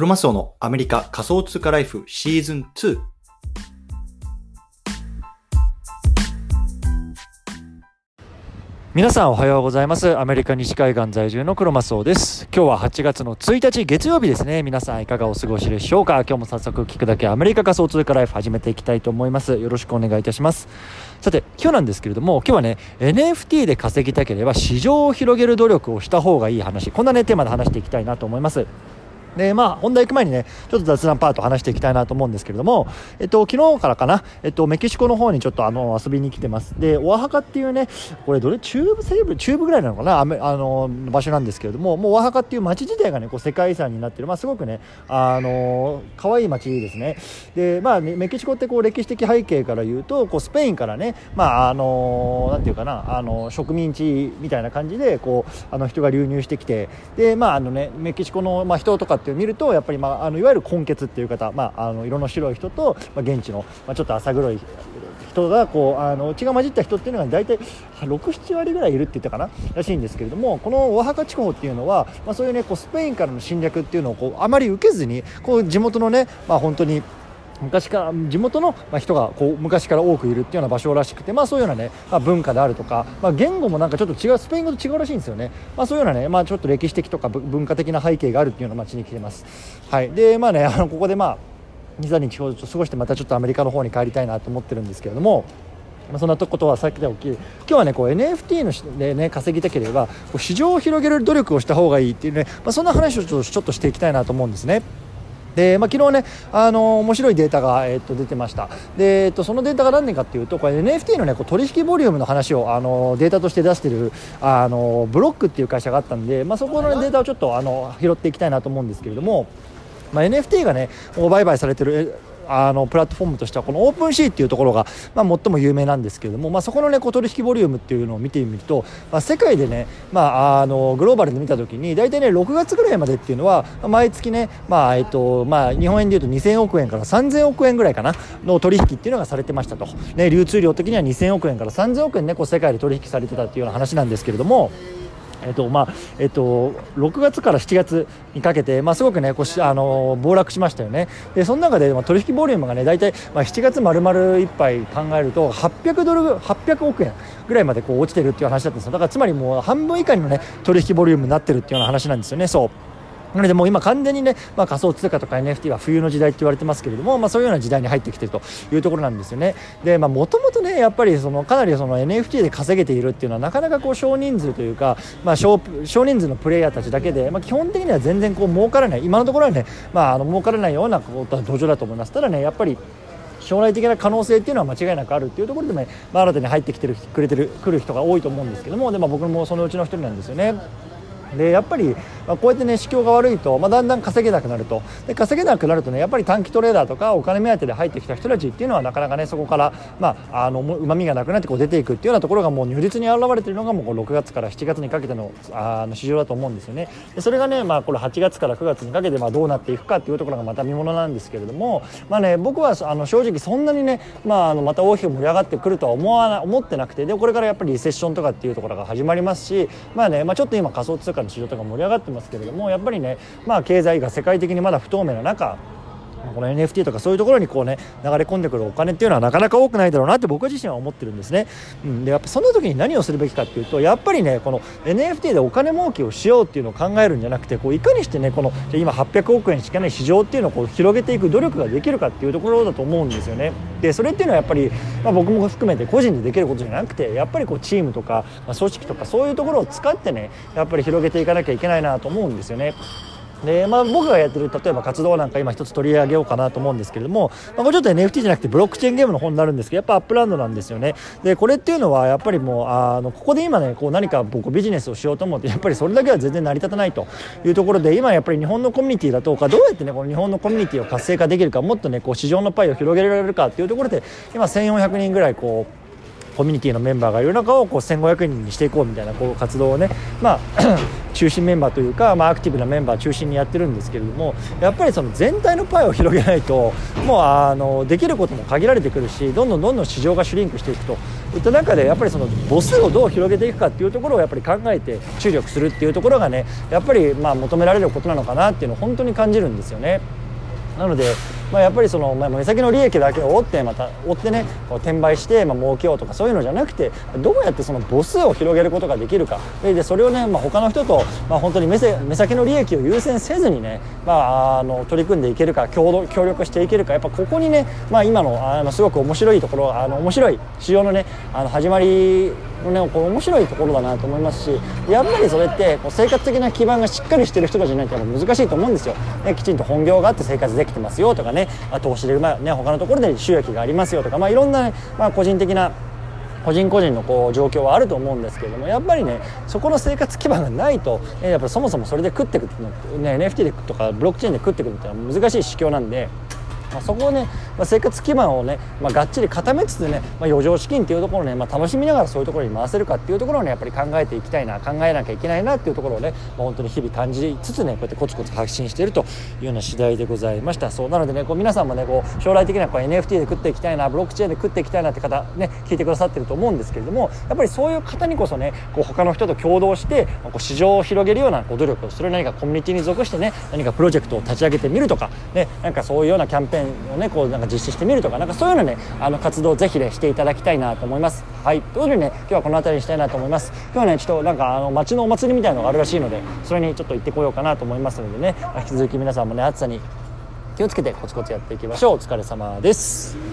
クロマスオのアメリカ仮想通貨ライフシーズン2。皆さんおはようございます。アメリカ西海岸在住のクロマスオです。今日は8月の1日月曜日ですね。皆さんいかがお過ごしでしょうか？今日も早速聞くだけアメリカ仮想通貨ライフ始めていきたいと思います。よろしくお願いいたします。さて今日なんですけれども今日はね NFT で稼ぎたければ市場を広げる努力をした方がいい話。こんなねテーマで話していきたいなと思います。でまあ、本題行く前にね、ちょっと雑談パート話していきたいなと思うんですけれども、えっと、昨日からかな、えっと、メキシコの方にちょっとあの、遊びに来てます。で、オアハカっていうね、これどれ、中部西部、中部ぐらいなのかな、あの、場所なんですけれども、もうオアハカっていう街自体がね、こう世界遺産になってる、まあ、すごくね、あの、可愛い街ですね。で、まあ、メキシコってこう歴史的背景から言うと、こうスペインからね、まあ、あの、なんていうかな、あの、植民地みたいな感じで、こう、あの人が流入してきて、で、まあ、あのね、メキシコの、まあ、人とかって見ると、やっぱりまあ、あのいわゆる根血っていう方、まあ、あの色の白い人と、まあ、現地の、まあ、ちょっと浅黒い人がこうあの血が混じった人っていうのが大体67割ぐらいいるって言ったかならしいんですけれどもこのオアハカ地方っていうのは、まあ、そういうねこうスペインからの侵略っていうのをこうあまり受けずにこう地元のね、まあ、本当に昔から地元の人がこう昔から多くいるっていうような場所らしくて、まあ、そういうようなね、まあ、文化であるとか、まあ、言語もなんかちょっと違うスペイン語と違うらしいんですよね、まあ、そういうようなね、まあ、ちょっと歴史的とか文化的な背景があるっていうような街に来てます。はいでまあね、あのここでまあ23日ほど過ごしてまたちょっとアメリカの方に帰りたいなと思ってるんですけれども。まあ、そんなことはさっきで起き今日はねこう NFT ので、ね、稼ぎたければこう市場を広げる努力をした方がいいっていうね、まあ、そんな話をちょっとちょっとしていきたいなと思うんですね。で、まあ、昨日ね、あの面白いデータが、えっと出てました。で、えっとそのデータが何年かっていうとこれ NFT の、ね、こう取引ボリュームの話をあのデータとして出してるあのブロックっていう会社があったんで、まあ、そこの、ね、データをちょっとあの拾っていきたいなと思うんですけれども、まあ、NFT がね売買されてるあのプラットフォームとしてはこのオープンシーっていうところが、まあ、最も有名なんですけれども、まあ、そこの、ね、こう取引ボリュームっていうのを見てみると、まあ、世界でね、まあ、あのグローバルで見た時に大体ね6月ぐらいまでっていうのは毎月ね、まあえっとまあ、日本円でいうと2000億円から3000億円ぐらいかなの取引っていうのがされてましたと、ね、流通量的には2000億円から3000億円ねこう世界で取引されてたっていうような話なんですけれども。えっとまあえっと、6月から7月にかけて、まあ、すごく、ね、こしあの暴落しましたよね、でその中で、まあ、取引ボリュームが、ね、大体、まあ、7月丸々1杯考えると800ドル800億円ぐらいまでこう落ちてるっていう話だったんですよ。だからつまりもう半分以下の、ね、取引ボリュームになってるっていうような話なんですよね。そう。なのでもう今完全にね、まあ、仮想通貨とか NFT は冬の時代って言われてますけれども、まあ、そういうような時代に入ってきてるというところなんですよね。で、まあ、もともとね、やっぱりそのかなりその NFT で稼げているっていうのはなかなかこう少人数というか、まあ少、少人数のプレイヤーたちだけで、まあ、基本的には全然こう儲からない、今のところはね、まあ、あの儲からないようなことは土壌だと思います。ただね、やっぱり将来的な可能性っていうのは間違いなくあるっていうところでね、まあ、新たに入ってきてるくれてる来る人が多いと思うんですけどもで、まあ、僕もそのうちの一人なんですよね。でやっぱり、まあ、こうやってね市況が悪いと、まあ、だんだん稼げなくなると。で稼げなくなるとねやっぱり短期トレーダーとかお金目当てで入ってきた人たちっていうのはなかなかねそこから、まあ、あのうまみがなくなってこう出ていくっていうようなところがもう如実に現れているのがもうこう6月から7月にかけてのあの市場だと思うんですよね。でそれがね、まあ、これ8月から9月にかけてまあどうなっていくかっていうところがまた見ものなんですけれども、まあね、僕はあの正直そんなにね、まあ、あのまた大きく盛り上がってくるとは思わな思ってなくてでこれからやっぱりリセッションとかっていうところが始まりますし、まあねまあ、ちょっと今仮想通貨の市場とか盛り上がってますけれどもやっぱりね、まあ、経済が世界的にまだ不透明な中この NFT とかそういうところにこうね流れ込んでくるお金っていうのはなかなか多くないだろうなって僕自身は思ってるんですね、うん、でやっぱそんな時に何をするべきかっていうとやっぱりねこの NFT でお金儲けをしようっていうのを考えるんじゃなくてこういかにしてねこの今800億円しかない市場っていうのをこう広げていく努力ができるかっていうところだと思うんですよね。でそれっていうのはやっぱり、まあ、僕も含めて個人でできることじゃなくてやっぱりこうチームとか、ま、組織とかそういうところを使ってねやっぱり広げていかなきゃいけないなと思うんですよね。でまあ、僕がやってる例えば活動なんか今一つ取り上げようかなと思うんですけれども、まあ、これちょっと NFT じゃなくてブロックチェーンゲームの方になるんですけどやっぱ Upland なんですよね。でこれっていうのはやっぱりもうあのここで今ねこう何か僕ビジネスをしようと思ってやっぱりそれだけは全然成り立たないというところで今やっぱり日本のコミュニティだとかどうやってねこの日本のコミュニティを活性化できるかもっとねこう市場のパイを広げられるかっていうところで今1400人ぐらいこうコミュニティのメンバーがいる中をこう1500人にしていこうみたいなこう活動をね、まあ中心メンバーというか、まあ、アクティブなメンバー中心にやってるんですけれどもやっぱりその全体のパイを広げないともうあのできることも限られてくるしどんどんどんどん市場がシュリンクしていくといった中でやっぱりその母数をどう広げていくかっていうところをやっぱり考えて注力するっていうところがねやっぱりまあ求められることなのかなっていうのを本当に感じるんですよね。なので、まあ、やっぱりその、まあ、目先の利益だけを追ってまた追ってねこう転売してまあ儲けようとかそういうのじゃなくてどうやってその母数を広げることができるか。でそれをね、まあ、他の人と、まあ、本当に目せ目先の利益を優先せずにね、まあ、あの取り組んでいけるか協同協力していけるかやっぱここにね、まあ、今のあのすごく面白いところあの面白い市場のねあの始まりねこう面白いところだなと思いますしやっぱりそれってこう生活的な基盤がしっかりしてる人たちじゃないと難しいと思うんですよ、ね、きちんと本業があって生活できてますよとかね投資で、まあね、他のところで収益がありますよとか、まあ、いろんな、ね、まあ、個人的な個人個人のこう状況はあると思うんですけれどもやっぱりねそこの生活基盤がないと、えやっぱそもそもそれで食っていくっていうの、ね、NFT でとかブロックチェーンで食っていくっていうのは難しい市況なんで。まあ、そこをね、まあ、生活基盤をね、まあ、がっちり固めつつね、まあ、余剰資金っていうところをね、まあ、楽しみながらそういうところに回せるかっていうところをねやっぱり考えていきたいな考えなきゃいけないなっていうところをね、まあ、本当に日々感じつつねこうやってコツコツ発信しているというような次第でございました。そうなのでねこう皆さんもねこう将来的にはこう NFT で食っていきたいなブロックチェーンで食っていきたいなって方ね聞いてくださってると思うんですけれどもやっぱりそういう方にこそねこう他の人と共同してこう市場を広げるようなこう努力をする何かコミュニティに属してね何かプロジェクトを立ち上げてみるとかねなんかそういうようなキャンペーンをねこうなんか実施してみるとかなんかそういうのねあの活動をぜひねしていただきたいなと思います。はい。ということでね今日はこの辺りにしたいなと思います。今日はねちょっとなんかあの街のお祭りみたいなのがあるらしいのでそれにちょっと行ってこようかなと思いますのでね引き続き皆さんもね暑さに気をつけてコツコツやっていきましょう。お疲れ様です。